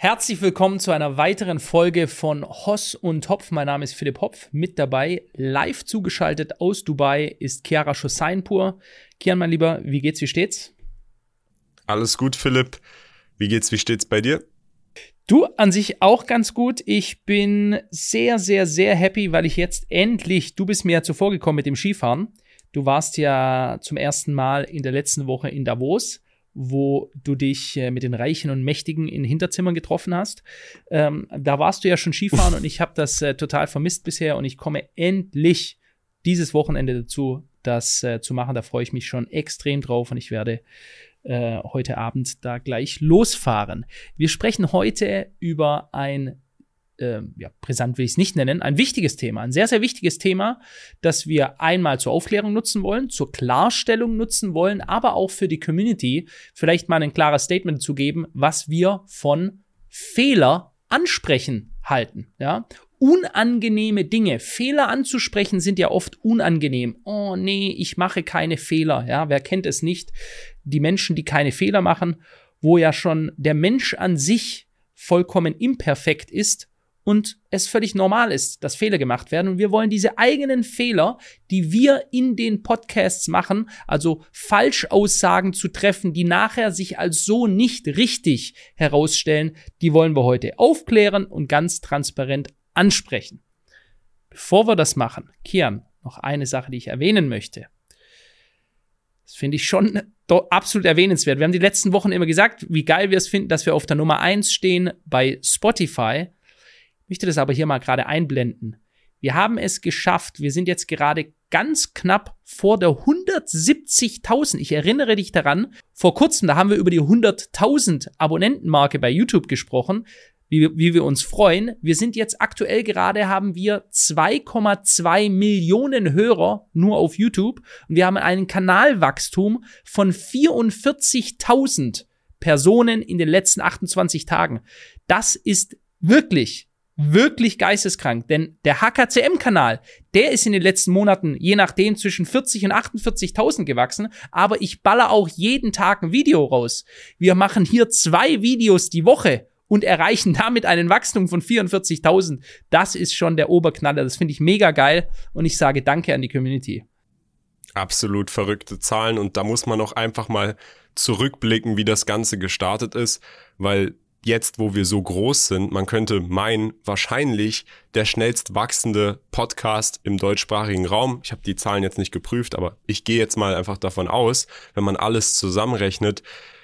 Herzlich willkommen zu einer weiteren Folge von Hoss und Hopf. Mein Name ist Philipp Hopf. Mit dabei, live zugeschaltet aus Dubai, ist Chiara Schossainpur. Kian, mein Lieber, wie geht's, wie steht's? Alles gut, Philipp. Wie geht's, wie steht's bei dir? Du an sich auch ganz gut. Ich bin sehr, sehr, sehr happy, weil ich jetzt endlich, du bist mir ja zuvor gekommen mit dem Skifahren. Du warst ja zum ersten Mal in der letzten Woche in Davos wo du dich äh, mit den Reichen und Mächtigen in Hinterzimmern getroffen hast. Ähm, da warst du ja schon Skifahren und ich habe das äh, total vermisst bisher und ich komme endlich dieses Wochenende dazu, das äh, zu machen. Da freue ich mich schon extrem drauf und ich werde äh, heute Abend da gleich losfahren. Wir sprechen heute über ein äh, ja, brisant will ich es nicht nennen, ein wichtiges Thema, ein sehr, sehr wichtiges Thema, das wir einmal zur Aufklärung nutzen wollen, zur Klarstellung nutzen wollen, aber auch für die Community vielleicht mal ein klares Statement zu geben, was wir von Fehler ansprechen halten, ja. Unangenehme Dinge, Fehler anzusprechen sind ja oft unangenehm. Oh nee, ich mache keine Fehler, ja. Wer kennt es nicht? Die Menschen, die keine Fehler machen, wo ja schon der Mensch an sich vollkommen imperfekt ist und es völlig normal ist, dass Fehler gemacht werden. Und wir wollen diese eigenen Fehler, die wir in den Podcasts machen, also Falschaussagen zu treffen, die nachher sich als so nicht richtig herausstellen, die wollen wir heute aufklären und ganz transparent ansprechen. Bevor wir das machen, Kian, noch eine Sache, die ich erwähnen möchte. Das finde ich schon absolut erwähnenswert. Wir haben die letzten Wochen immer gesagt, wie geil wir es finden, dass wir auf der Nummer eins stehen bei Spotify möchte das aber hier mal gerade einblenden. Wir haben es geschafft. Wir sind jetzt gerade ganz knapp vor der 170.000. Ich erinnere dich daran, vor kurzem, da haben wir über die 100.000 Abonnentenmarke bei YouTube gesprochen, wie, wie wir uns freuen. Wir sind jetzt aktuell gerade, haben wir 2,2 Millionen Hörer nur auf YouTube und wir haben einen Kanalwachstum von 44.000 Personen in den letzten 28 Tagen. Das ist wirklich wirklich geisteskrank, denn der HKCM-Kanal, der ist in den letzten Monaten je nachdem zwischen 40 und 48.000 gewachsen, aber ich baller auch jeden Tag ein Video raus. Wir machen hier zwei Videos die Woche und erreichen damit einen Wachstum von 44.000. Das ist schon der Oberknaller, das finde ich mega geil und ich sage Danke an die Community. Absolut verrückte Zahlen und da muss man auch einfach mal zurückblicken, wie das Ganze gestartet ist, weil jetzt, wo wir so groß sind, man könnte meinen, wahrscheinlich der schnellst wachsende Podcast im deutschsprachigen Raum. Ich habe die Zahlen jetzt nicht geprüft, aber ich gehe jetzt mal einfach davon aus, wenn man alles zusammenrechnet,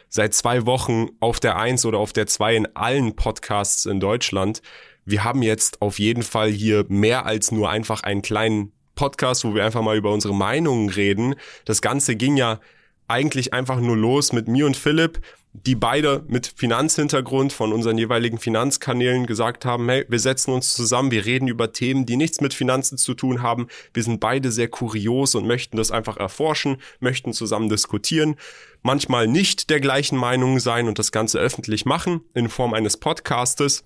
seit zwei Wochen auf der Eins oder auf der Zwei in allen Podcasts in Deutschland. Wir haben jetzt auf jeden Fall hier mehr als nur einfach einen kleinen Podcast, wo wir einfach mal über unsere Meinungen reden. Das Ganze ging ja eigentlich einfach nur los mit mir und Philipp die beide mit Finanzhintergrund von unseren jeweiligen Finanzkanälen gesagt haben, hey, wir setzen uns zusammen, wir reden über Themen, die nichts mit Finanzen zu tun haben. Wir sind beide sehr kurios und möchten das einfach erforschen, möchten zusammen diskutieren, manchmal nicht der gleichen Meinung sein und das Ganze öffentlich machen in Form eines Podcastes.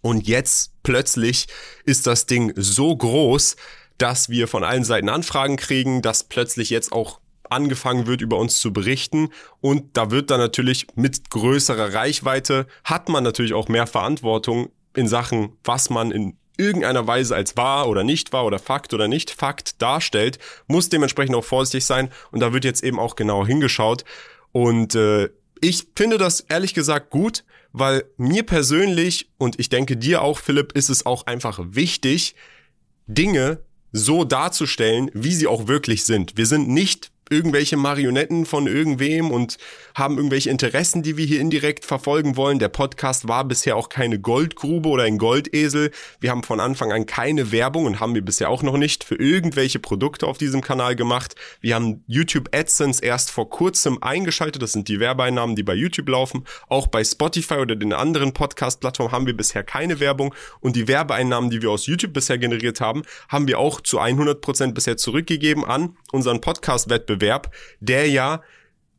Und jetzt plötzlich ist das Ding so groß, dass wir von allen Seiten Anfragen kriegen, dass plötzlich jetzt auch angefangen wird, über uns zu berichten. Und da wird dann natürlich mit größerer Reichweite, hat man natürlich auch mehr Verantwortung in Sachen, was man in irgendeiner Weise als wahr oder nicht wahr oder Fakt oder nicht Fakt darstellt, muss dementsprechend auch vorsichtig sein. Und da wird jetzt eben auch genau hingeschaut. Und äh, ich finde das ehrlich gesagt gut, weil mir persönlich und ich denke dir auch, Philipp, ist es auch einfach wichtig, Dinge so darzustellen, wie sie auch wirklich sind. Wir sind nicht irgendwelche Marionetten von irgendwem und haben irgendwelche Interessen, die wir hier indirekt verfolgen wollen. Der Podcast war bisher auch keine Goldgrube oder ein Goldesel. Wir haben von Anfang an keine Werbung und haben wir bisher auch noch nicht für irgendwelche Produkte auf diesem Kanal gemacht. Wir haben YouTube AdSense erst vor kurzem eingeschaltet. Das sind die Werbeeinnahmen, die bei YouTube laufen. Auch bei Spotify oder den anderen Podcast-Plattformen haben wir bisher keine Werbung und die Werbeeinnahmen, die wir aus YouTube bisher generiert haben, haben wir auch zu 100 Prozent bisher zurückgegeben an unseren Podcast-Wettbewerb Wettbewerb, der ja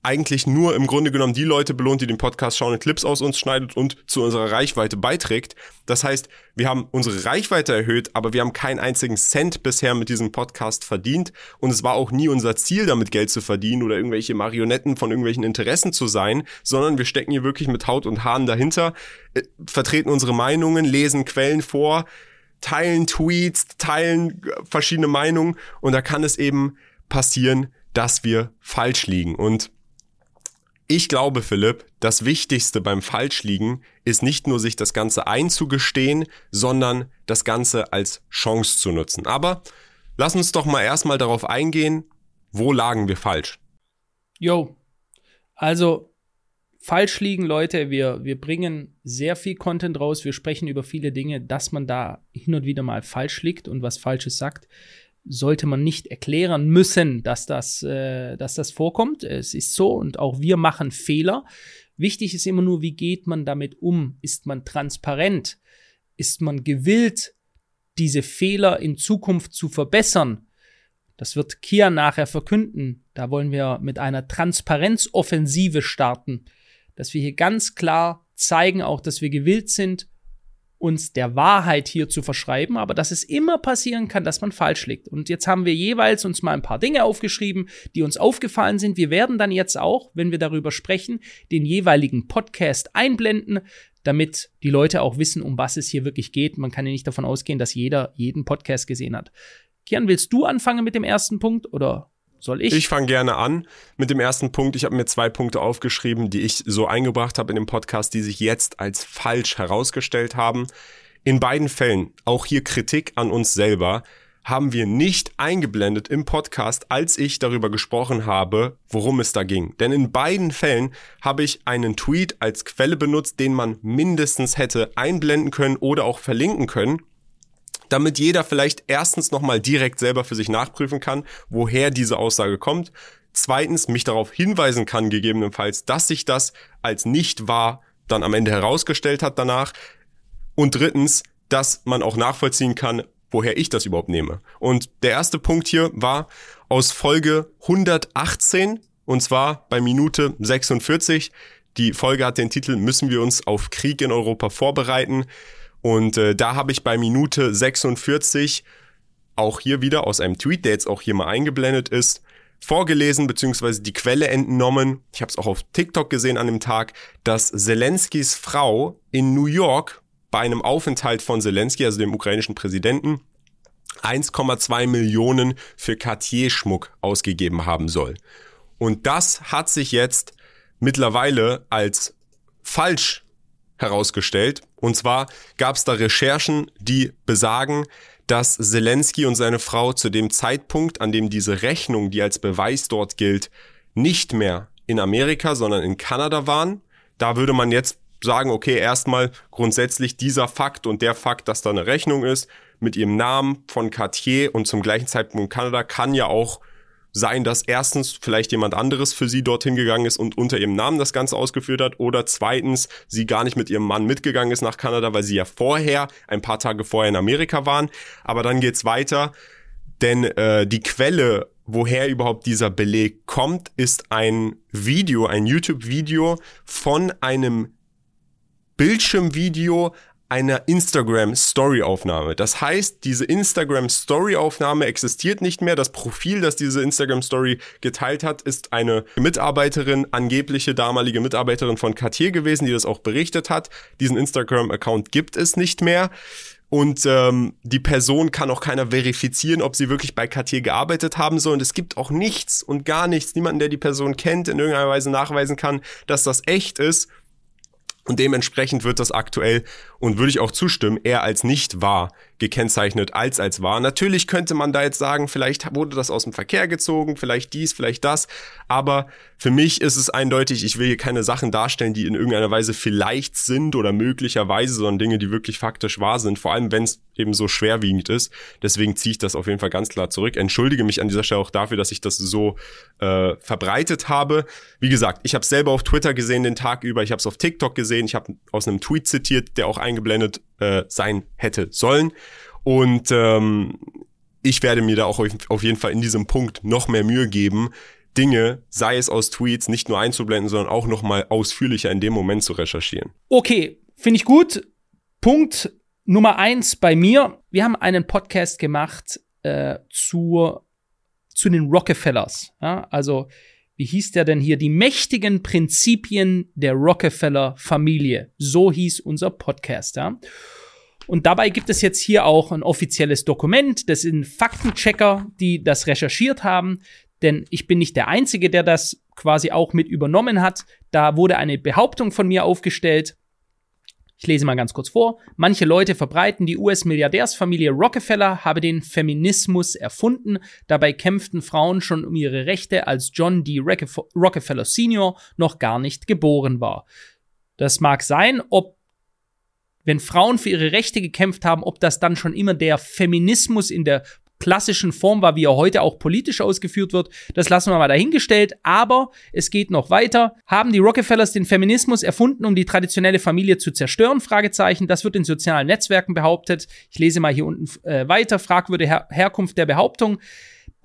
eigentlich nur im Grunde genommen die Leute belohnt, die den Podcast schauen und Clips aus uns schneidet und zu unserer Reichweite beiträgt. Das heißt, wir haben unsere Reichweite erhöht, aber wir haben keinen einzigen Cent bisher mit diesem Podcast verdient und es war auch nie unser Ziel, damit Geld zu verdienen oder irgendwelche Marionetten von irgendwelchen Interessen zu sein, sondern wir stecken hier wirklich mit Haut und Haaren dahinter, äh, vertreten unsere Meinungen, lesen Quellen vor, teilen Tweets, teilen äh, verschiedene Meinungen und da kann es eben passieren, dass wir falsch liegen und ich glaube, Philipp, das Wichtigste beim Falschliegen ist nicht nur sich das Ganze einzugestehen, sondern das Ganze als Chance zu nutzen. Aber lass uns doch mal erstmal darauf eingehen, wo lagen wir falsch? Jo, also falsch liegen, Leute. Wir, wir bringen sehr viel Content raus. Wir sprechen über viele Dinge, dass man da hin und wieder mal falsch liegt und was Falsches sagt sollte man nicht erklären müssen, dass das, äh, dass das vorkommt. Es ist so und auch wir machen Fehler. Wichtig ist immer nur, wie geht man damit um? Ist man transparent? Ist man gewillt, diese Fehler in Zukunft zu verbessern? Das wird Kia nachher verkünden. Da wollen wir mit einer Transparenzoffensive starten, dass wir hier ganz klar zeigen, auch dass wir gewillt sind, uns der Wahrheit hier zu verschreiben, aber dass es immer passieren kann, dass man falsch liegt. Und jetzt haben wir jeweils uns mal ein paar Dinge aufgeschrieben, die uns aufgefallen sind. Wir werden dann jetzt auch, wenn wir darüber sprechen, den jeweiligen Podcast einblenden, damit die Leute auch wissen, um was es hier wirklich geht. Man kann ja nicht davon ausgehen, dass jeder jeden Podcast gesehen hat. Kian, willst du anfangen mit dem ersten Punkt oder soll ich? Ich fange gerne an mit dem ersten Punkt. Ich habe mir zwei Punkte aufgeschrieben, die ich so eingebracht habe in dem Podcast, die sich jetzt als falsch herausgestellt haben. In beiden Fällen, auch hier Kritik an uns selber, haben wir nicht eingeblendet im Podcast, als ich darüber gesprochen habe, worum es da ging. Denn in beiden Fällen habe ich einen Tweet als Quelle benutzt, den man mindestens hätte einblenden können oder auch verlinken können damit jeder vielleicht erstens nochmal direkt selber für sich nachprüfen kann, woher diese Aussage kommt. Zweitens mich darauf hinweisen kann, gegebenenfalls, dass sich das als nicht wahr dann am Ende herausgestellt hat danach. Und drittens, dass man auch nachvollziehen kann, woher ich das überhaupt nehme. Und der erste Punkt hier war aus Folge 118 und zwar bei Minute 46. Die Folge hat den Titel Müssen wir uns auf Krieg in Europa vorbereiten? Und äh, da habe ich bei Minute 46 auch hier wieder aus einem Tweet, der jetzt auch hier mal eingeblendet ist, vorgelesen bzw. die Quelle entnommen. Ich habe es auch auf TikTok gesehen an dem Tag, dass Zelenskis Frau in New York bei einem Aufenthalt von Zelensky, also dem ukrainischen Präsidenten, 1,2 Millionen für Cartier-Schmuck ausgegeben haben soll. Und das hat sich jetzt mittlerweile als falsch herausgestellt. Und zwar gab es da Recherchen, die besagen, dass Zelensky und seine Frau zu dem Zeitpunkt, an dem diese Rechnung, die als Beweis dort gilt, nicht mehr in Amerika, sondern in Kanada waren. Da würde man jetzt sagen, okay, erstmal grundsätzlich dieser Fakt und der Fakt, dass da eine Rechnung ist mit ihrem Namen von Cartier und zum gleichen Zeitpunkt in Kanada kann ja auch sein, dass erstens vielleicht jemand anderes für sie dorthin gegangen ist und unter ihrem Namen das Ganze ausgeführt hat oder zweitens sie gar nicht mit ihrem Mann mitgegangen ist nach Kanada, weil sie ja vorher, ein paar Tage vorher in Amerika waren. Aber dann geht's weiter, denn äh, die Quelle, woher überhaupt dieser Beleg kommt, ist ein Video, ein YouTube-Video von einem Bildschirmvideo einer Instagram Story Aufnahme. Das heißt, diese Instagram Story Aufnahme existiert nicht mehr. Das Profil, das diese Instagram Story geteilt hat, ist eine Mitarbeiterin, angebliche damalige Mitarbeiterin von Cartier gewesen, die das auch berichtet hat. Diesen Instagram Account gibt es nicht mehr. Und ähm, die Person kann auch keiner verifizieren, ob sie wirklich bei Cartier gearbeitet haben soll. Und es gibt auch nichts und gar nichts, niemanden, der die Person kennt, in irgendeiner Weise nachweisen kann, dass das echt ist. Und dementsprechend wird das aktuell, und würde ich auch zustimmen, eher als nicht wahr gekennzeichnet als als wahr. Natürlich könnte man da jetzt sagen, vielleicht wurde das aus dem Verkehr gezogen, vielleicht dies, vielleicht das. Aber für mich ist es eindeutig, ich will hier keine Sachen darstellen, die in irgendeiner Weise vielleicht sind oder möglicherweise, sondern Dinge, die wirklich faktisch wahr sind. Vor allem, wenn es eben so schwerwiegend ist. Deswegen ziehe ich das auf jeden Fall ganz klar zurück. Entschuldige mich an dieser Stelle auch dafür, dass ich das so äh, verbreitet habe. Wie gesagt, ich habe es selber auf Twitter gesehen den Tag über, ich habe es auf TikTok gesehen, ich habe aus einem Tweet zitiert, der auch eingeblendet äh, sein hätte sollen. Und ähm, ich werde mir da auch auf jeden Fall in diesem Punkt noch mehr Mühe geben, Dinge, sei es aus Tweets, nicht nur einzublenden, sondern auch nochmal ausführlicher in dem Moment zu recherchieren. Okay, finde ich gut. Punkt Nummer eins bei mir. Wir haben einen Podcast gemacht äh, zur, zu den Rockefellers. Ja? Also, wie hieß der denn hier? Die mächtigen Prinzipien der Rockefeller-Familie. So hieß unser Podcast. Ja? Und dabei gibt es jetzt hier auch ein offizielles Dokument. Das sind Faktenchecker, die das recherchiert haben. Denn ich bin nicht der Einzige, der das quasi auch mit übernommen hat. Da wurde eine Behauptung von mir aufgestellt. Ich lese mal ganz kurz vor. Manche Leute verbreiten, die US-Milliardärsfamilie Rockefeller habe den Feminismus erfunden. Dabei kämpften Frauen schon um ihre Rechte, als John D. Rockefeller Sr. noch gar nicht geboren war. Das mag sein, ob wenn Frauen für ihre Rechte gekämpft haben, ob das dann schon immer der Feminismus in der klassischen Form war, wie er heute auch politisch ausgeführt wird, das lassen wir mal dahingestellt. Aber es geht noch weiter. Haben die Rockefellers den Feminismus erfunden, um die traditionelle Familie zu zerstören? Fragezeichen. Das wird in sozialen Netzwerken behauptet. Ich lese mal hier unten äh, weiter. Fragwürdige Her Herkunft der Behauptung.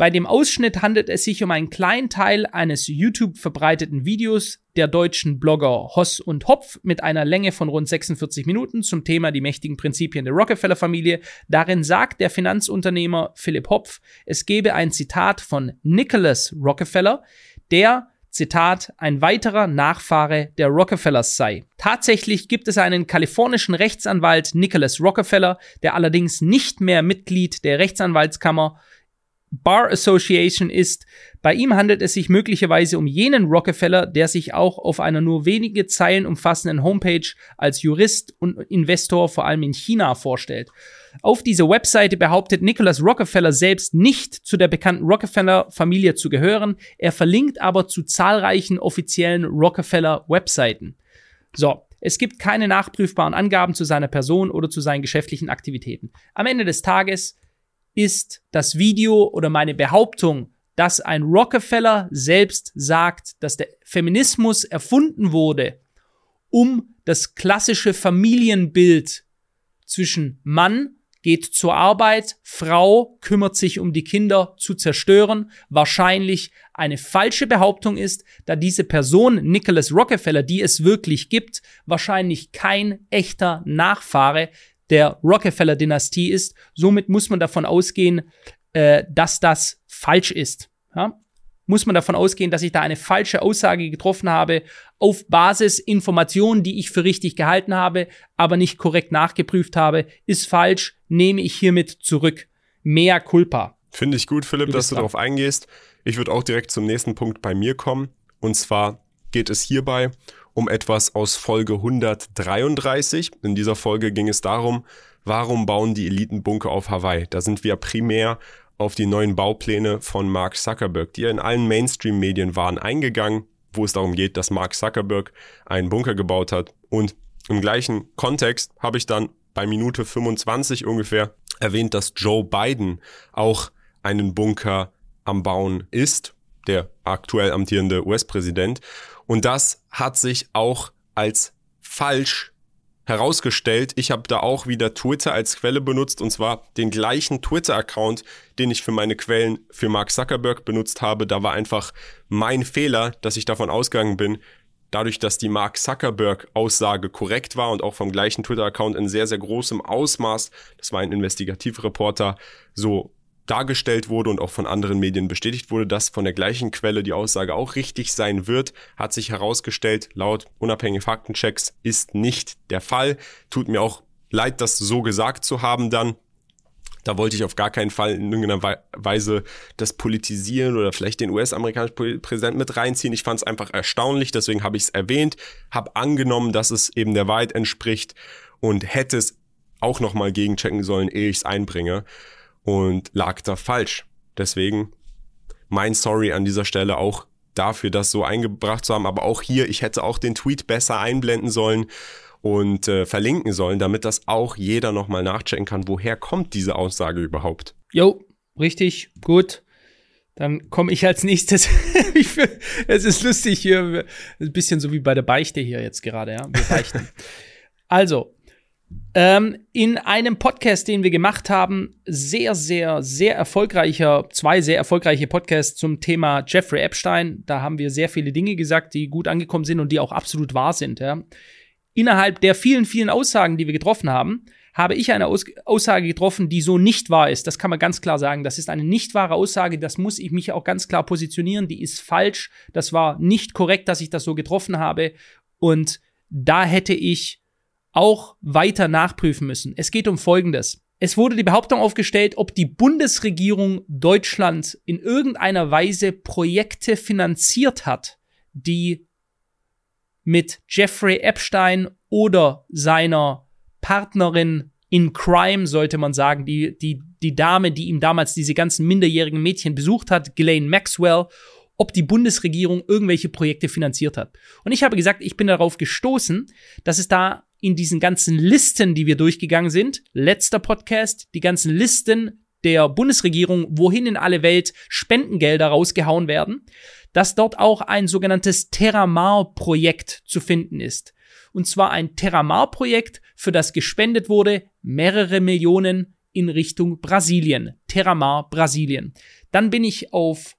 Bei dem Ausschnitt handelt es sich um einen kleinen Teil eines YouTube verbreiteten Videos der deutschen Blogger Hoss und Hopf mit einer Länge von rund 46 Minuten zum Thema die mächtigen Prinzipien der Rockefeller-Familie. Darin sagt der Finanzunternehmer Philipp Hopf, es gebe ein Zitat von Nicholas Rockefeller, der Zitat, ein weiterer Nachfahre der Rockefellers sei. Tatsächlich gibt es einen kalifornischen Rechtsanwalt Nicholas Rockefeller, der allerdings nicht mehr Mitglied der Rechtsanwaltskammer Bar Association ist. Bei ihm handelt es sich möglicherweise um jenen Rockefeller, der sich auch auf einer nur wenige Zeilen umfassenden Homepage als Jurist und Investor vor allem in China vorstellt. Auf dieser Webseite behauptet Nicholas Rockefeller selbst nicht zu der bekannten Rockefeller-Familie zu gehören, er verlinkt aber zu zahlreichen offiziellen Rockefeller-Webseiten. So, es gibt keine nachprüfbaren Angaben zu seiner Person oder zu seinen geschäftlichen Aktivitäten. Am Ende des Tages ist das Video oder meine Behauptung, dass ein Rockefeller selbst sagt, dass der Feminismus erfunden wurde, um das klassische Familienbild zwischen Mann geht zur Arbeit, Frau kümmert sich um die Kinder zu zerstören, wahrscheinlich eine falsche Behauptung ist, da diese Person, Nicholas Rockefeller, die es wirklich gibt, wahrscheinlich kein echter Nachfahre der Rockefeller-Dynastie ist. Somit muss man davon ausgehen, äh, dass das falsch ist. Ja? Muss man davon ausgehen, dass ich da eine falsche Aussage getroffen habe, auf Basis Informationen, die ich für richtig gehalten habe, aber nicht korrekt nachgeprüft habe, ist falsch, nehme ich hiermit zurück. Mea culpa. Finde ich gut, Philipp, du dass du darauf eingehst. Ich würde auch direkt zum nächsten Punkt bei mir kommen. Und zwar geht es hierbei um etwas aus Folge 133. In dieser Folge ging es darum, warum bauen die Elitenbunker auf Hawaii? Da sind wir primär auf die neuen Baupläne von Mark Zuckerberg, die ja in allen Mainstream-Medien waren, eingegangen, wo es darum geht, dass Mark Zuckerberg einen Bunker gebaut hat. Und im gleichen Kontext habe ich dann bei Minute 25 ungefähr erwähnt, dass Joe Biden auch einen Bunker am Bauen ist, der aktuell amtierende US-Präsident. Und das hat sich auch als falsch herausgestellt. Ich habe da auch wieder Twitter als Quelle benutzt und zwar den gleichen Twitter-Account, den ich für meine Quellen für Mark Zuckerberg benutzt habe. Da war einfach mein Fehler, dass ich davon ausgegangen bin, dadurch, dass die Mark Zuckerberg-Aussage korrekt war und auch vom gleichen Twitter-Account in sehr, sehr großem Ausmaß, das war ein Investigativreporter, so dargestellt wurde und auch von anderen Medien bestätigt wurde, dass von der gleichen Quelle die Aussage auch richtig sein wird, hat sich herausgestellt, laut unabhängigen Faktenchecks ist nicht der Fall. Tut mir auch leid, das so gesagt zu haben dann. Da wollte ich auf gar keinen Fall in irgendeiner Weise das Politisieren oder vielleicht den US-amerikanischen Präsidenten mit reinziehen. Ich fand es einfach erstaunlich, deswegen habe ich es erwähnt, habe angenommen, dass es eben der Wahrheit entspricht und hätte es auch nochmal gegenchecken sollen, ehe ich es einbringe und lag da falsch. Deswegen mein Sorry an dieser Stelle auch dafür, das so eingebracht zu haben. Aber auch hier, ich hätte auch den Tweet besser einblenden sollen und äh, verlinken sollen, damit das auch jeder nochmal nachchecken kann, woher kommt diese Aussage überhaupt. Jo, richtig, gut. Dann komme ich als nächstes. es ist lustig hier, ein bisschen so wie bei der Beichte hier jetzt gerade, ja. Wir beichten. also, Ähm, in einem Podcast, den wir gemacht haben, sehr, sehr, sehr erfolgreicher, zwei sehr erfolgreiche Podcasts zum Thema Jeffrey Epstein. Da haben wir sehr viele Dinge gesagt, die gut angekommen sind und die auch absolut wahr sind. Ja. Innerhalb der vielen, vielen Aussagen, die wir getroffen haben, habe ich eine Aus Aussage getroffen, die so nicht wahr ist. Das kann man ganz klar sagen. Das ist eine nicht wahre Aussage. Das muss ich mich auch ganz klar positionieren. Die ist falsch. Das war nicht korrekt, dass ich das so getroffen habe. Und da hätte ich auch weiter nachprüfen müssen. Es geht um Folgendes. Es wurde die Behauptung aufgestellt, ob die Bundesregierung Deutschland in irgendeiner Weise Projekte finanziert hat, die mit Jeffrey Epstein oder seiner Partnerin in Crime, sollte man sagen, die, die, die Dame, die ihm damals diese ganzen minderjährigen Mädchen besucht hat, Ghislaine Maxwell, ob die Bundesregierung irgendwelche Projekte finanziert hat. Und ich habe gesagt, ich bin darauf gestoßen, dass es da in diesen ganzen Listen, die wir durchgegangen sind, letzter Podcast, die ganzen Listen der Bundesregierung, wohin in alle Welt Spendengelder rausgehauen werden, dass dort auch ein sogenanntes Terramar-Projekt zu finden ist. Und zwar ein Terramar-Projekt, für das gespendet wurde mehrere Millionen in Richtung Brasilien. Terramar, Brasilien. Dann bin ich auf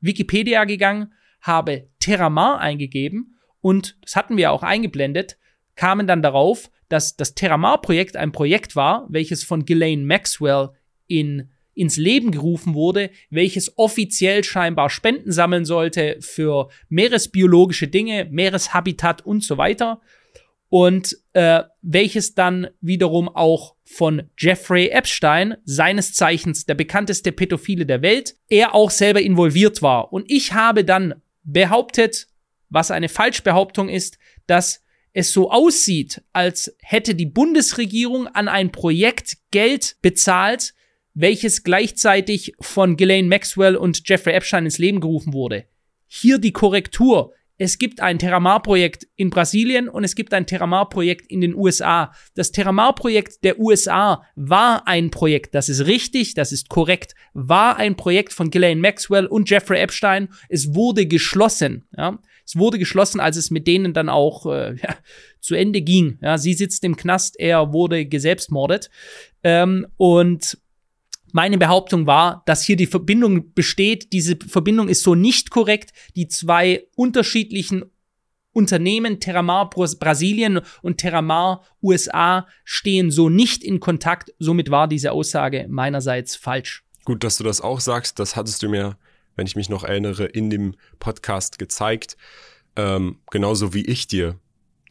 Wikipedia gegangen, habe Terramar eingegeben und das hatten wir auch eingeblendet kamen dann darauf, dass das Terramar-Projekt ein Projekt war, welches von Ghislaine Maxwell in, ins Leben gerufen wurde, welches offiziell scheinbar Spenden sammeln sollte für meeresbiologische Dinge, Meereshabitat und so weiter. Und äh, welches dann wiederum auch von Jeffrey Epstein, seines Zeichens der bekannteste Pädophile der Welt, er auch selber involviert war. Und ich habe dann behauptet, was eine Falschbehauptung ist, dass es so aussieht, als hätte die Bundesregierung an ein Projekt Geld bezahlt, welches gleichzeitig von Ghislaine Maxwell und Jeffrey Epstein ins Leben gerufen wurde. Hier die Korrektur. Es gibt ein Terramar-Projekt in Brasilien und es gibt ein Terramar-Projekt in den USA. Das Terramar-Projekt der USA war ein Projekt, das ist richtig, das ist korrekt, war ein Projekt von Ghislaine Maxwell und Jeffrey Epstein. Es wurde geschlossen. Ja. Es wurde geschlossen, als es mit denen dann auch äh, ja, zu Ende ging. Ja, sie sitzt im Knast, er wurde geselbstmordet. Ähm, und meine Behauptung war, dass hier die Verbindung besteht. Diese Verbindung ist so nicht korrekt. Die zwei unterschiedlichen Unternehmen Terramar Brasilien und Terramar USA stehen so nicht in Kontakt. Somit war diese Aussage meinerseits falsch. Gut, dass du das auch sagst. Das hattest du mir wenn ich mich noch erinnere, in dem Podcast gezeigt. Ähm, genauso wie ich dir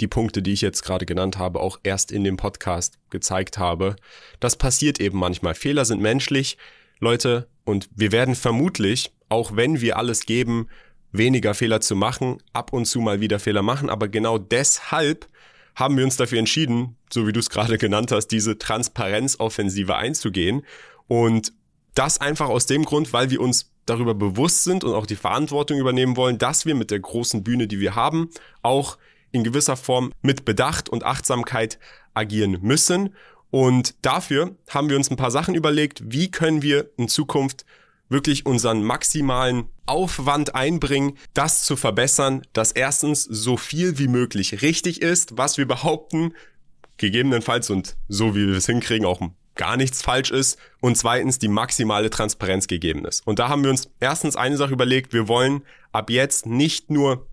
die Punkte, die ich jetzt gerade genannt habe, auch erst in dem Podcast gezeigt habe. Das passiert eben manchmal. Fehler sind menschlich, Leute, und wir werden vermutlich, auch wenn wir alles geben, weniger Fehler zu machen, ab und zu mal wieder Fehler machen, aber genau deshalb haben wir uns dafür entschieden, so wie du es gerade genannt hast, diese Transparenzoffensive einzugehen und das einfach aus dem Grund, weil wir uns darüber bewusst sind und auch die Verantwortung übernehmen wollen, dass wir mit der großen Bühne, die wir haben, auch in gewisser Form mit Bedacht und Achtsamkeit agieren müssen. Und dafür haben wir uns ein paar Sachen überlegt, wie können wir in Zukunft wirklich unseren maximalen Aufwand einbringen, das zu verbessern, dass erstens so viel wie möglich richtig ist, was wir behaupten, gegebenenfalls und so wie wir es hinkriegen, auch gar nichts falsch ist und zweitens die maximale Transparenz gegeben ist. Und da haben wir uns erstens eine Sache überlegt, wir wollen ab jetzt nicht nur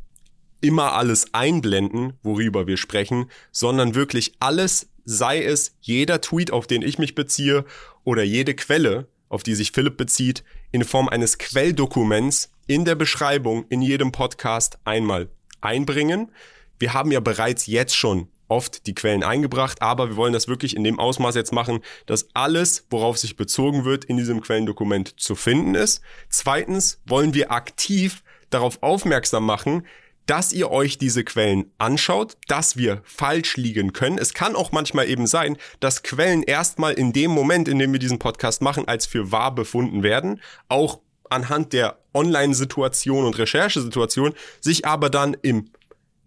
immer alles einblenden, worüber wir sprechen, sondern wirklich alles, sei es jeder Tweet, auf den ich mich beziehe oder jede Quelle, auf die sich Philipp bezieht, in Form eines Quelldokuments in der Beschreibung in jedem Podcast einmal einbringen. Wir haben ja bereits jetzt schon oft die Quellen eingebracht, aber wir wollen das wirklich in dem Ausmaß jetzt machen, dass alles, worauf sich bezogen wird, in diesem Quellendokument zu finden ist. Zweitens wollen wir aktiv darauf aufmerksam machen, dass ihr euch diese Quellen anschaut, dass wir falsch liegen können. Es kann auch manchmal eben sein, dass Quellen erstmal in dem Moment, in dem wir diesen Podcast machen, als für wahr befunden werden, auch anhand der Online-Situation und Recherchesituation, sich aber dann im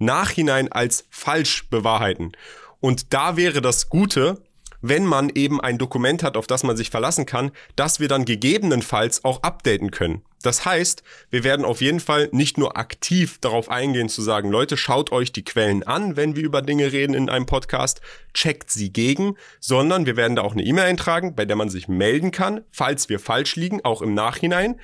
Nachhinein als falsch bewahrheiten. Und da wäre das Gute, wenn man eben ein Dokument hat, auf das man sich verlassen kann, dass wir dann gegebenenfalls auch updaten können. Das heißt, wir werden auf jeden Fall nicht nur aktiv darauf eingehen zu sagen, Leute, schaut euch die Quellen an, wenn wir über Dinge reden in einem Podcast, checkt sie gegen, sondern wir werden da auch eine E-Mail eintragen, bei der man sich melden kann, falls wir falsch liegen, auch im Nachhinein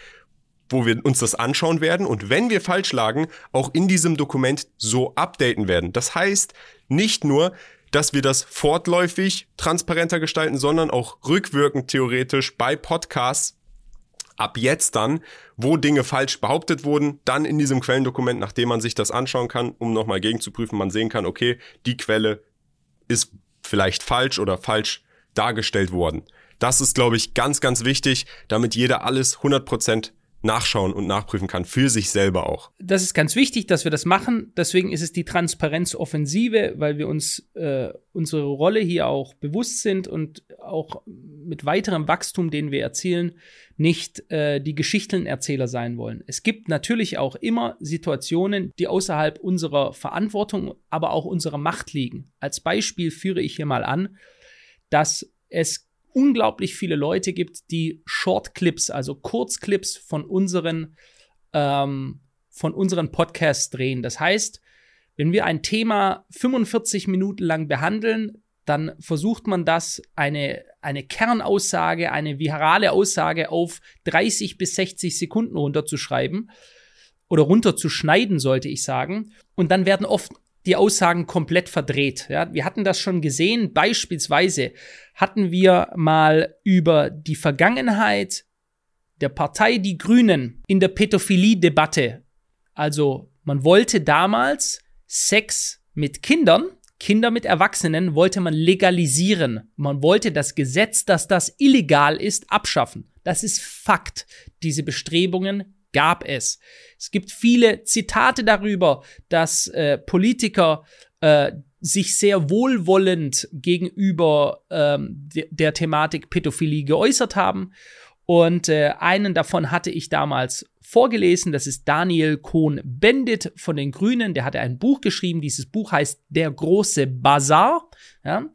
wo wir uns das anschauen werden und wenn wir falsch lagen, auch in diesem Dokument so updaten werden. Das heißt, nicht nur, dass wir das fortläufig transparenter gestalten, sondern auch rückwirkend theoretisch bei Podcasts ab jetzt dann, wo Dinge falsch behauptet wurden, dann in diesem Quellendokument, nachdem man sich das anschauen kann, um nochmal gegenzuprüfen, man sehen kann, okay, die Quelle ist vielleicht falsch oder falsch dargestellt worden. Das ist, glaube ich, ganz, ganz wichtig, damit jeder alles 100% nachschauen und nachprüfen kann, für sich selber auch. Das ist ganz wichtig, dass wir das machen. Deswegen ist es die Transparenzoffensive, weil wir uns äh, unsere Rolle hier auch bewusst sind und auch mit weiterem Wachstum, den wir erzielen, nicht äh, die Geschichtenerzähler sein wollen. Es gibt natürlich auch immer Situationen, die außerhalb unserer Verantwortung, aber auch unserer Macht liegen. Als Beispiel führe ich hier mal an, dass es unglaublich viele Leute gibt, die Shortclips, also Kurzclips von unseren, ähm, von unseren Podcasts drehen. Das heißt, wenn wir ein Thema 45 Minuten lang behandeln, dann versucht man das, eine, eine Kernaussage, eine virale Aussage auf 30 bis 60 Sekunden runterzuschreiben oder runterzuschneiden, sollte ich sagen. Und dann werden oft die Aussagen komplett verdreht. Ja, wir hatten das schon gesehen. Beispielsweise hatten wir mal über die Vergangenheit der Partei Die Grünen in der Pädophilie-Debatte. Also man wollte damals Sex mit Kindern, Kinder mit Erwachsenen wollte man legalisieren. Man wollte das Gesetz, dass das illegal ist, abschaffen. Das ist Fakt. Diese Bestrebungen gab es. Es gibt viele Zitate darüber, dass äh, Politiker äh, sich sehr wohlwollend gegenüber ähm, de der Thematik Pädophilie geäußert haben. Und äh, einen davon hatte ich damals vorgelesen. Das ist Daniel Kohn-Bendit von den Grünen. Der hatte ein Buch geschrieben. Dieses Buch heißt Der große Bazar. Ja.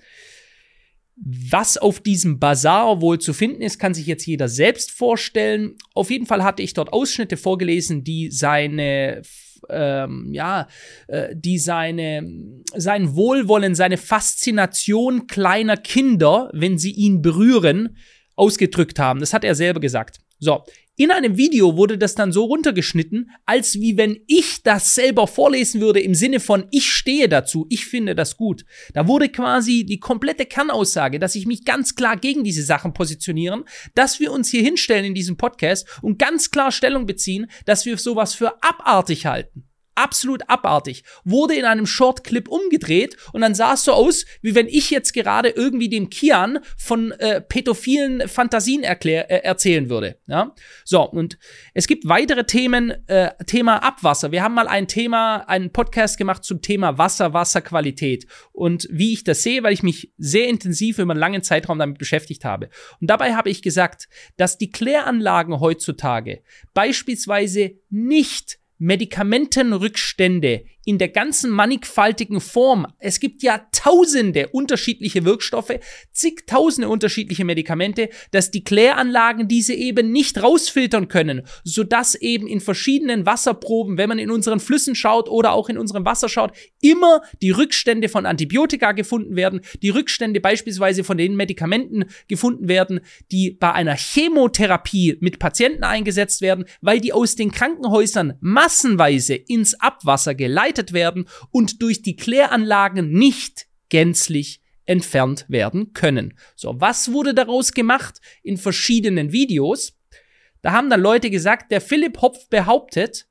Was auf diesem Bazar wohl zu finden ist, kann sich jetzt jeder selbst vorstellen. Auf jeden Fall hatte ich dort Ausschnitte vorgelesen, die seine ähm, ja, äh, die seine, sein Wohlwollen, seine Faszination kleiner Kinder, wenn sie ihn berühren, ausgedrückt haben. Das hat er selber gesagt. So, in einem Video wurde das dann so runtergeschnitten, als wie wenn ich das selber vorlesen würde im Sinne von ich stehe dazu, ich finde das gut. Da wurde quasi die komplette Kernaussage, dass ich mich ganz klar gegen diese Sachen positionieren, dass wir uns hier hinstellen in diesem Podcast und ganz klar Stellung beziehen, dass wir sowas für abartig halten absolut abartig, wurde in einem Shortclip umgedreht und dann sah es so aus, wie wenn ich jetzt gerade irgendwie dem Kian von äh, pädophilen Fantasien erklär, äh, erzählen würde. Ja? So, und es gibt weitere Themen, äh, Thema Abwasser. Wir haben mal ein Thema, einen Podcast gemacht zum Thema Wasser, Wasserqualität und wie ich das sehe, weil ich mich sehr intensiv über einen langen Zeitraum damit beschäftigt habe. Und dabei habe ich gesagt, dass die Kläranlagen heutzutage beispielsweise nicht Medikamentenrückstände in der ganzen mannigfaltigen Form. Es gibt ja tausende unterschiedliche Wirkstoffe, zigtausende unterschiedliche Medikamente, dass die Kläranlagen diese eben nicht rausfiltern können, sodass eben in verschiedenen Wasserproben, wenn man in unseren Flüssen schaut oder auch in unserem Wasser schaut, immer die Rückstände von Antibiotika gefunden werden, die Rückstände beispielsweise von den Medikamenten gefunden werden, die bei einer Chemotherapie mit Patienten eingesetzt werden, weil die aus den Krankenhäusern massenweise ins Abwasser geleitet geleitet werden und durch die Kläranlagen nicht gänzlich entfernt werden können. So, was wurde daraus gemacht in verschiedenen Videos? Da haben dann Leute gesagt, der Philipp Hopf behauptet,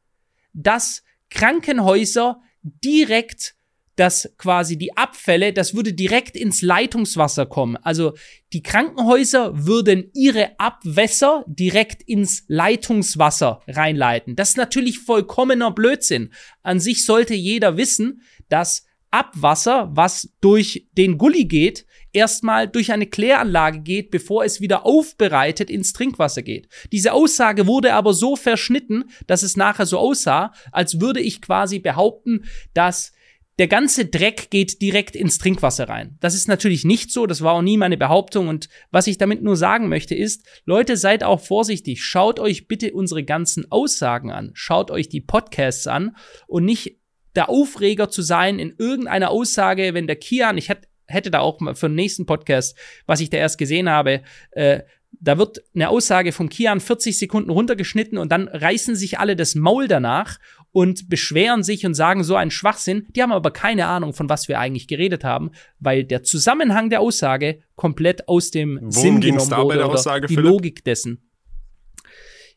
dass Krankenhäuser direkt dass quasi die Abfälle, das würde direkt ins Leitungswasser kommen. Also die Krankenhäuser würden ihre Abwässer direkt ins Leitungswasser reinleiten. Das ist natürlich vollkommener Blödsinn. An sich sollte jeder wissen, dass Abwasser, was durch den Gully geht, erstmal durch eine Kläranlage geht, bevor es wieder aufbereitet ins Trinkwasser geht. Diese Aussage wurde aber so verschnitten, dass es nachher so aussah, als würde ich quasi behaupten, dass der ganze Dreck geht direkt ins Trinkwasser rein. Das ist natürlich nicht so, das war auch nie meine Behauptung. Und was ich damit nur sagen möchte ist, Leute, seid auch vorsichtig, schaut euch bitte unsere ganzen Aussagen an, schaut euch die Podcasts an und nicht der Aufreger zu sein in irgendeiner Aussage, wenn der Kian, ich hätte da auch mal für den nächsten Podcast, was ich da erst gesehen habe, äh, da wird eine Aussage vom Kian 40 Sekunden runtergeschnitten und dann reißen sich alle das Maul danach und beschweren sich und sagen so einen Schwachsinn. Die haben aber keine Ahnung, von was wir eigentlich geredet haben, weil der Zusammenhang der Aussage komplett aus dem Worum Sinn genommen wurde oder Aussage, die Philipp? Logik dessen.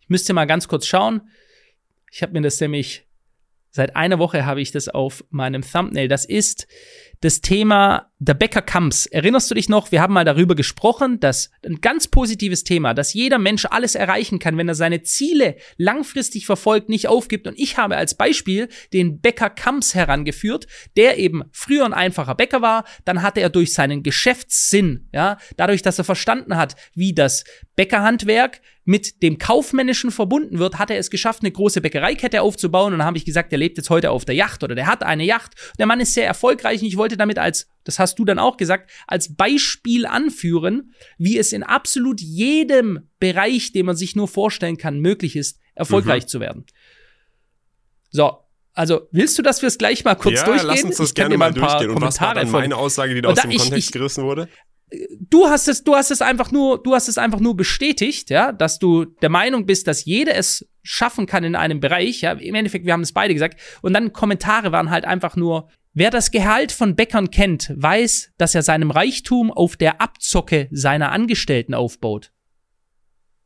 Ich müsste mal ganz kurz schauen. Ich habe mir das nämlich Seit einer Woche habe ich das auf meinem Thumbnail. Das ist das Thema der Bäcker Kamps. Erinnerst du dich noch? Wir haben mal darüber gesprochen, dass ein ganz positives Thema, dass jeder Mensch alles erreichen kann, wenn er seine Ziele langfristig verfolgt, nicht aufgibt. Und ich habe als Beispiel den Bäcker Kamps herangeführt, der eben früher ein einfacher Bäcker war. Dann hatte er durch seinen Geschäftssinn, ja, dadurch, dass er verstanden hat, wie das Bäckerhandwerk mit dem Kaufmännischen verbunden wird, hat er es geschafft, eine große Bäckereikette aufzubauen. Und dann habe ich gesagt, er lebt jetzt heute auf der Yacht oder der hat eine Yacht. Der Mann ist sehr erfolgreich und ich wollte damit als, das hast du dann auch gesagt, als Beispiel anführen, wie es in absolut jedem Bereich, den man sich nur vorstellen kann, möglich ist, erfolgreich mhm. zu werden. So, also willst du, dass wir es gleich mal kurz ja, durchgehen? Lass uns das ich gerne mal durchgehen. Und was war dann meine Aussage, die da aus dem ich, Kontext ich, gerissen wurde? du hast es, du hast es einfach nur, du hast es einfach nur bestätigt, ja, dass du der Meinung bist, dass jeder es schaffen kann in einem Bereich, ja. Im Endeffekt, wir haben es beide gesagt. Und dann Kommentare waren halt einfach nur, wer das Gehalt von Bäckern kennt, weiß, dass er seinem Reichtum auf der Abzocke seiner Angestellten aufbaut.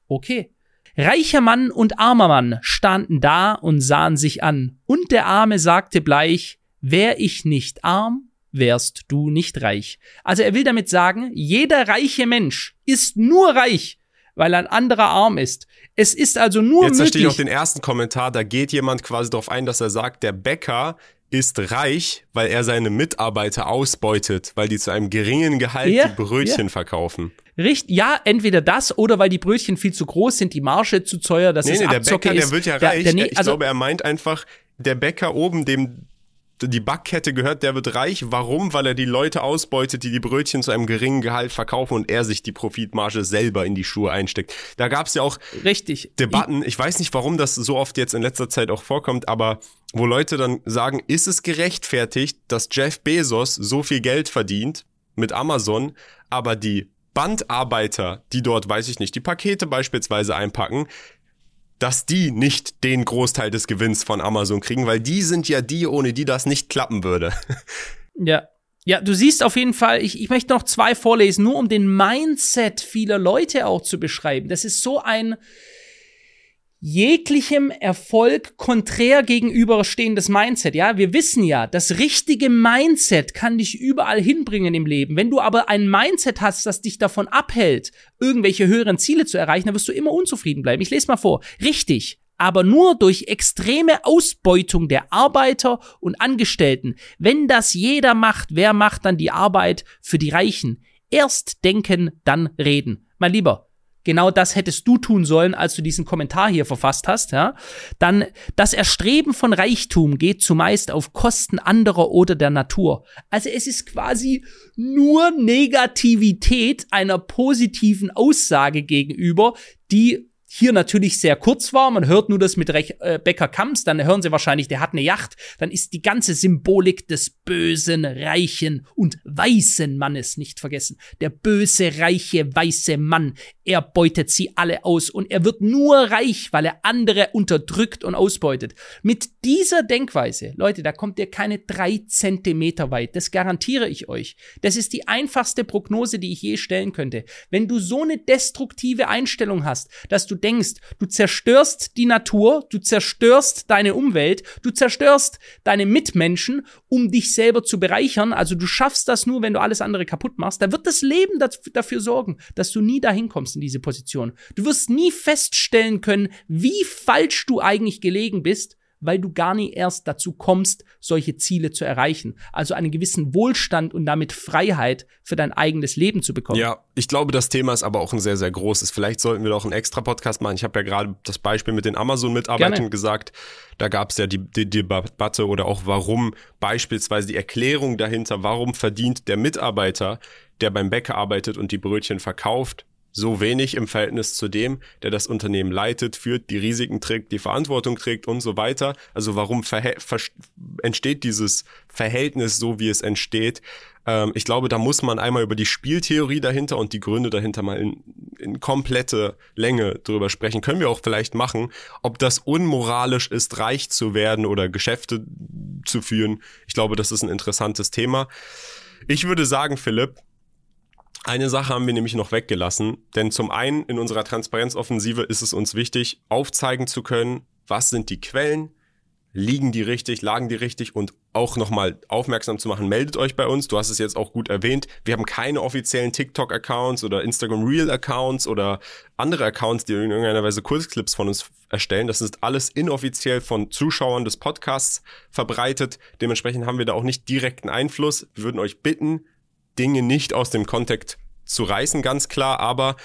Okay. Reicher Mann und armer Mann standen da und sahen sich an, und der Arme sagte bleich, wär ich nicht arm, wärst du nicht reich. Also er will damit sagen, jeder reiche Mensch ist nur reich, weil ein anderer arm ist. Es ist also nur Jetzt möglich. verstehe ich auch den ersten Kommentar, da geht jemand quasi darauf ein, dass er sagt, der Bäcker ist reich, weil er seine Mitarbeiter ausbeutet, weil die zu einem geringen Gehalt ja, die Brötchen ja. verkaufen. Richtig, ja, entweder das oder weil die Brötchen viel zu groß sind, die Marge zu teuer, dass nee, es nee, der Bäcker, ist. der wird ja reich. Der, der, ich also, glaube, er meint einfach, der Bäcker oben, dem die Backkette gehört, der wird reich. Warum? Weil er die Leute ausbeutet, die die Brötchen zu einem geringen Gehalt verkaufen und er sich die Profitmarge selber in die Schuhe einsteckt. Da gab es ja auch Richtig. Debatten. Ich weiß nicht, warum das so oft jetzt in letzter Zeit auch vorkommt, aber wo Leute dann sagen, ist es gerechtfertigt, dass Jeff Bezos so viel Geld verdient mit Amazon, aber die Bandarbeiter, die dort, weiß ich nicht, die Pakete beispielsweise einpacken, dass die nicht den Großteil des Gewinns von Amazon kriegen, weil die sind ja die, ohne die das nicht klappen würde. Ja. Ja, du siehst auf jeden Fall, ich, ich möchte noch zwei vorlesen, nur um den Mindset vieler Leute auch zu beschreiben. Das ist so ein, jeglichem Erfolg konträr gegenüberstehendes Mindset. Ja, wir wissen ja, das richtige Mindset kann dich überall hinbringen im Leben. Wenn du aber ein Mindset hast, das dich davon abhält, irgendwelche höheren Ziele zu erreichen, dann wirst du immer unzufrieden bleiben. Ich lese mal vor. Richtig. Aber nur durch extreme Ausbeutung der Arbeiter und Angestellten. Wenn das jeder macht, wer macht dann die Arbeit für die Reichen? Erst denken, dann reden. Mein Lieber, genau das hättest du tun sollen, als du diesen Kommentar hier verfasst hast, ja, dann das Erstreben von Reichtum geht zumeist auf Kosten anderer oder der Natur. Also es ist quasi nur Negativität einer positiven Aussage gegenüber, die hier natürlich sehr kurz war. Man hört nur das mit Rech äh, Becker Kamps, dann hören sie wahrscheinlich, der hat eine Yacht. Dann ist die ganze Symbolik des bösen, reichen und weißen Mannes nicht vergessen. Der böse, reiche, weiße Mann, er beutet sie alle aus und er wird nur reich, weil er andere unterdrückt und ausbeutet. Mit dieser Denkweise, Leute, da kommt ihr keine drei Zentimeter weit. Das garantiere ich euch. Das ist die einfachste Prognose, die ich je stellen könnte. Wenn du so eine destruktive Einstellung hast, dass du denkst, du zerstörst die Natur, du zerstörst deine Umwelt, du zerstörst deine Mitmenschen, um dich selber zu bereichern. Also du schaffst das nur, wenn du alles andere kaputt machst. Da wird das Leben dafür sorgen, dass du nie dahin kommst in diese Position. Du wirst nie feststellen können, wie falsch du eigentlich gelegen bist, weil du gar nie erst dazu kommst, solche Ziele zu erreichen. Also einen gewissen Wohlstand und damit Freiheit für dein eigenes Leben zu bekommen. Ja, ich glaube, das Thema ist aber auch ein sehr, sehr großes. Vielleicht sollten wir doch einen extra Podcast machen. Ich habe ja gerade das Beispiel mit den Amazon-Mitarbeitern gesagt. Da gab es ja die, die, die Debatte oder auch warum beispielsweise die Erklärung dahinter, warum verdient der Mitarbeiter, der beim Bäcker arbeitet und die Brötchen verkauft, so wenig im Verhältnis zu dem, der das Unternehmen leitet, führt, die Risiken trägt, die Verantwortung trägt und so weiter. Also warum entsteht dieses Verhältnis so, wie es entsteht? Ähm, ich glaube, da muss man einmal über die Spieltheorie dahinter und die Gründe dahinter mal in, in komplette Länge drüber sprechen. Können wir auch vielleicht machen, ob das unmoralisch ist, reich zu werden oder Geschäfte zu führen. Ich glaube, das ist ein interessantes Thema. Ich würde sagen, Philipp, eine Sache haben wir nämlich noch weggelassen, denn zum einen in unserer Transparenzoffensive ist es uns wichtig, aufzeigen zu können, was sind die Quellen, liegen die richtig, lagen die richtig und auch nochmal aufmerksam zu machen, meldet euch bei uns. Du hast es jetzt auch gut erwähnt. Wir haben keine offiziellen TikTok-Accounts oder Instagram Reel-Accounts oder andere Accounts, die in irgendeiner Weise Kurzclips von uns erstellen. Das ist alles inoffiziell von Zuschauern des Podcasts verbreitet. Dementsprechend haben wir da auch nicht direkten Einfluss. Wir würden euch bitten, Dinge nicht aus dem Kontext zu reißen, ganz klar, aber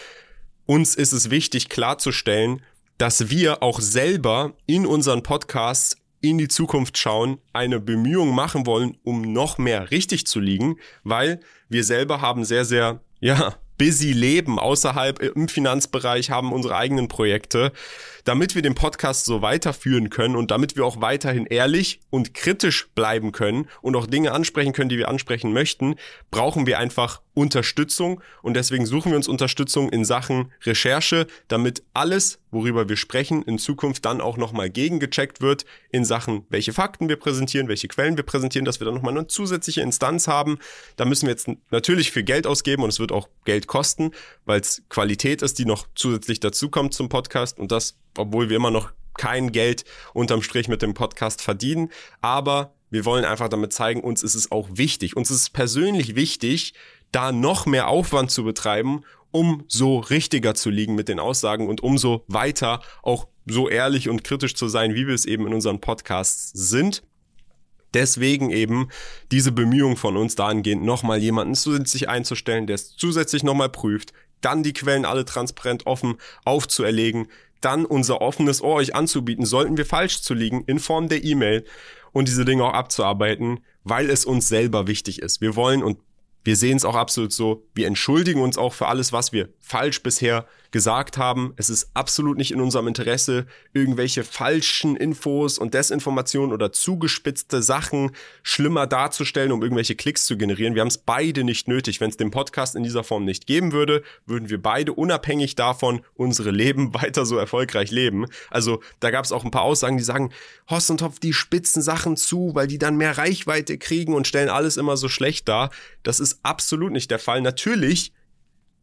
uns ist es wichtig klarzustellen, dass wir auch selber in unseren Podcasts in die Zukunft schauen, eine Bemühung machen wollen, um noch mehr richtig zu liegen, weil wir selber haben sehr, sehr, ja, busy leben außerhalb im Finanzbereich, haben unsere eigenen Projekte, damit wir den Podcast so weiterführen können und damit wir auch weiterhin ehrlich und kritisch bleiben können und auch Dinge ansprechen können, die wir ansprechen möchten, brauchen wir einfach Unterstützung und deswegen suchen wir uns Unterstützung in Sachen Recherche, damit alles, worüber wir sprechen, in Zukunft dann auch nochmal gegengecheckt wird in Sachen, welche Fakten wir präsentieren, welche Quellen wir präsentieren, dass wir dann nochmal eine zusätzliche Instanz haben. Da müssen wir jetzt natürlich viel Geld ausgeben und es wird auch Geld kosten, weil es Qualität ist, die noch zusätzlich dazukommt zum Podcast und das, obwohl wir immer noch kein Geld unterm Strich mit dem Podcast verdienen, aber wir wollen einfach damit zeigen, uns ist es auch wichtig. Uns ist es persönlich wichtig, da noch mehr Aufwand zu betreiben, um so richtiger zu liegen mit den Aussagen und umso weiter auch so ehrlich und kritisch zu sein, wie wir es eben in unseren Podcasts sind. Deswegen eben diese Bemühung von uns dahingehend, nochmal jemanden zusätzlich einzustellen, der es zusätzlich nochmal prüft, dann die Quellen alle transparent offen aufzuerlegen, dann unser offenes Ohr euch anzubieten, sollten wir falsch zu liegen, in Form der E-Mail und diese Dinge auch abzuarbeiten, weil es uns selber wichtig ist. Wir wollen und wir sehen es auch absolut so. Wir entschuldigen uns auch für alles, was wir falsch bisher gesagt haben. Es ist absolut nicht in unserem Interesse, irgendwelche falschen Infos und Desinformationen oder zugespitzte Sachen schlimmer darzustellen, um irgendwelche Klicks zu generieren. Wir haben es beide nicht nötig. Wenn es den Podcast in dieser Form nicht geben würde, würden wir beide unabhängig davon unsere Leben weiter so erfolgreich leben. Also da gab es auch ein paar Aussagen, die sagen, Horst und Topf, die spitzen Sachen zu, weil die dann mehr Reichweite kriegen und stellen alles immer so schlecht dar. Das ist absolut nicht der Fall. Natürlich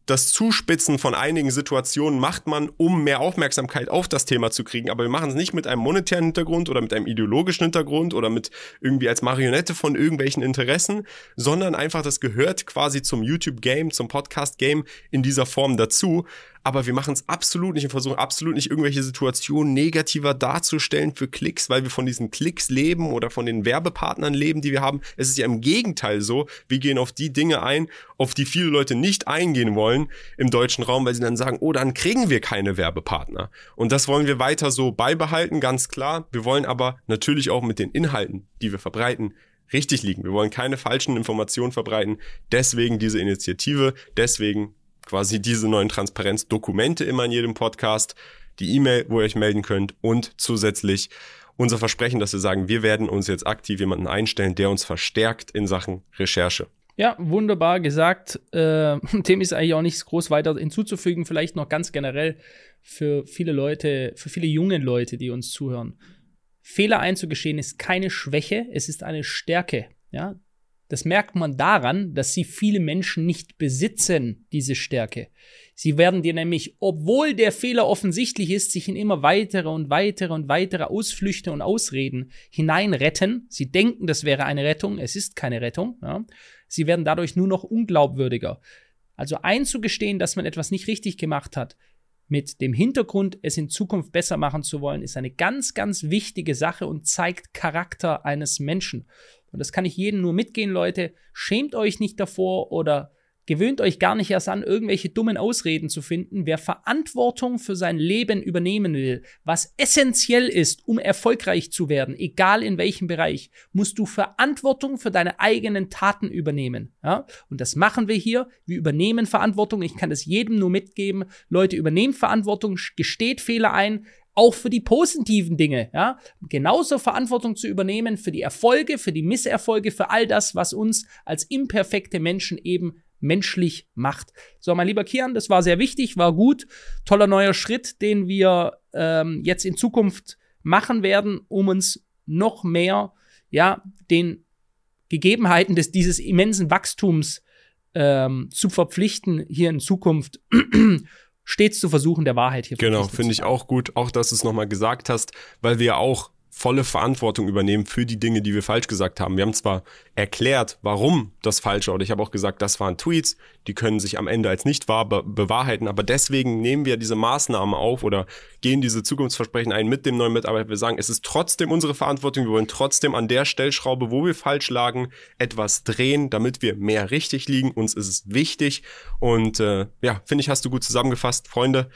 das Zuspitzen von einigen Situationen macht man, um mehr Aufmerksamkeit auf das Thema zu kriegen. Aber wir machen es nicht mit einem monetären Hintergrund oder mit einem ideologischen Hintergrund oder mit irgendwie als Marionette von irgendwelchen Interessen, sondern einfach, das gehört quasi zum YouTube-Game, zum Podcast-Game in dieser Form dazu aber wir machen es absolut nicht und versuchen absolut nicht irgendwelche Situationen negativer darzustellen für Klicks, weil wir von diesen Klicks leben oder von den Werbepartnern leben, die wir haben. Es ist ja im Gegenteil so, wir gehen auf die Dinge ein, auf die viele Leute nicht eingehen wollen im deutschen Raum, weil sie dann sagen, oh, dann kriegen wir keine Werbepartner. Und das wollen wir weiter so beibehalten, ganz klar. Wir wollen aber natürlich auch mit den Inhalten, die wir verbreiten, richtig liegen. Wir wollen keine falschen Informationen verbreiten. Deswegen diese Initiative, deswegen quasi diese neuen Transparenzdokumente immer in jedem Podcast, die E-Mail, wo ihr euch melden könnt und zusätzlich unser Versprechen, dass wir sagen, wir werden uns jetzt aktiv jemanden einstellen, der uns verstärkt in Sachen Recherche. Ja, wunderbar gesagt. Äh, dem ist eigentlich auch nichts groß weiter hinzuzufügen. Vielleicht noch ganz generell für viele Leute, für viele junge Leute, die uns zuhören. Fehler einzugestehen ist keine Schwäche, es ist eine Stärke. Ja, das merkt man daran, dass sie viele Menschen nicht besitzen, diese Stärke. Sie werden dir nämlich, obwohl der Fehler offensichtlich ist, sich in immer weitere und weitere und weitere Ausflüchte und Ausreden hineinretten. Sie denken, das wäre eine Rettung, es ist keine Rettung. Ja. Sie werden dadurch nur noch unglaubwürdiger. Also einzugestehen, dass man etwas nicht richtig gemacht hat, mit dem Hintergrund, es in Zukunft besser machen zu wollen, ist eine ganz, ganz wichtige Sache und zeigt Charakter eines Menschen. Und das kann ich jedem nur mitgehen, Leute. Schämt euch nicht davor oder Gewöhnt euch gar nicht erst an, irgendwelche dummen Ausreden zu finden. Wer Verantwortung für sein Leben übernehmen will, was essentiell ist, um erfolgreich zu werden, egal in welchem Bereich, musst du Verantwortung für deine eigenen Taten übernehmen. Ja? Und das machen wir hier. Wir übernehmen Verantwortung. Ich kann das jedem nur mitgeben. Leute, übernehmt Verantwortung, gesteht Fehler ein, auch für die positiven Dinge, ja, genauso Verantwortung zu übernehmen für die Erfolge, für die Misserfolge, für all das, was uns als imperfekte Menschen eben menschlich macht. So, mein lieber Kian, das war sehr wichtig, war gut. Toller neuer Schritt, den wir ähm, jetzt in Zukunft machen werden, um uns noch mehr, ja, den Gegebenheiten des, dieses immensen Wachstums ähm, zu verpflichten, hier in Zukunft stets zu versuchen, der Wahrheit hier Genau, finde ich auch gut, auch dass du es nochmal gesagt hast, weil wir auch volle Verantwortung übernehmen für die Dinge, die wir falsch gesagt haben. Wir haben zwar erklärt, warum das falsch war, oder ich habe auch gesagt, das waren Tweets, die können sich am Ende als nicht wahr be bewahrheiten, aber deswegen nehmen wir diese Maßnahmen auf oder gehen diese Zukunftsversprechen ein mit dem neuen Mitarbeiter. Wir sagen, es ist trotzdem unsere Verantwortung, wir wollen trotzdem an der Stellschraube, wo wir falsch lagen, etwas drehen, damit wir mehr richtig liegen. Uns ist es wichtig und äh, ja, finde ich, hast du gut zusammengefasst, Freunde.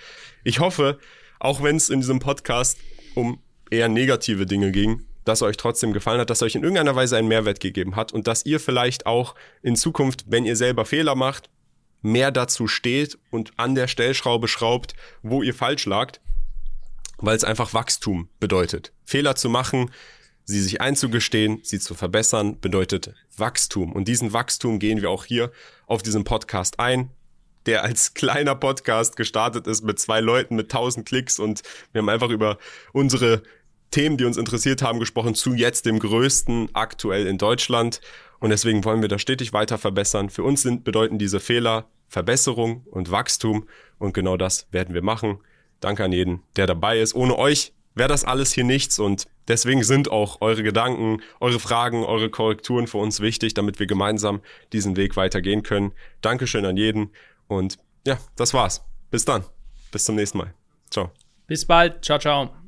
Ich hoffe, auch wenn es in diesem Podcast um eher negative Dinge ging, dass euch trotzdem gefallen hat, dass euch in irgendeiner Weise einen Mehrwert gegeben hat und dass ihr vielleicht auch in Zukunft, wenn ihr selber Fehler macht, mehr dazu steht und an der Stellschraube schraubt, wo ihr falsch lagt, weil es einfach Wachstum bedeutet. Fehler zu machen, sie sich einzugestehen, sie zu verbessern, bedeutet Wachstum. Und diesen Wachstum gehen wir auch hier auf diesem Podcast ein der als kleiner Podcast gestartet ist mit zwei Leuten mit 1000 Klicks und wir haben einfach über unsere Themen, die uns interessiert haben, gesprochen zu jetzt dem größten aktuell in Deutschland. Und deswegen wollen wir das stetig weiter verbessern. Für uns sind, bedeuten diese Fehler Verbesserung und Wachstum. Und genau das werden wir machen. Danke an jeden, der dabei ist. Ohne euch wäre das alles hier nichts. Und deswegen sind auch eure Gedanken, eure Fragen, eure Korrekturen für uns wichtig, damit wir gemeinsam diesen Weg weitergehen können. Dankeschön an jeden. Und ja, das war's. Bis dann. Bis zum nächsten Mal. Ciao. Bis bald. Ciao, ciao.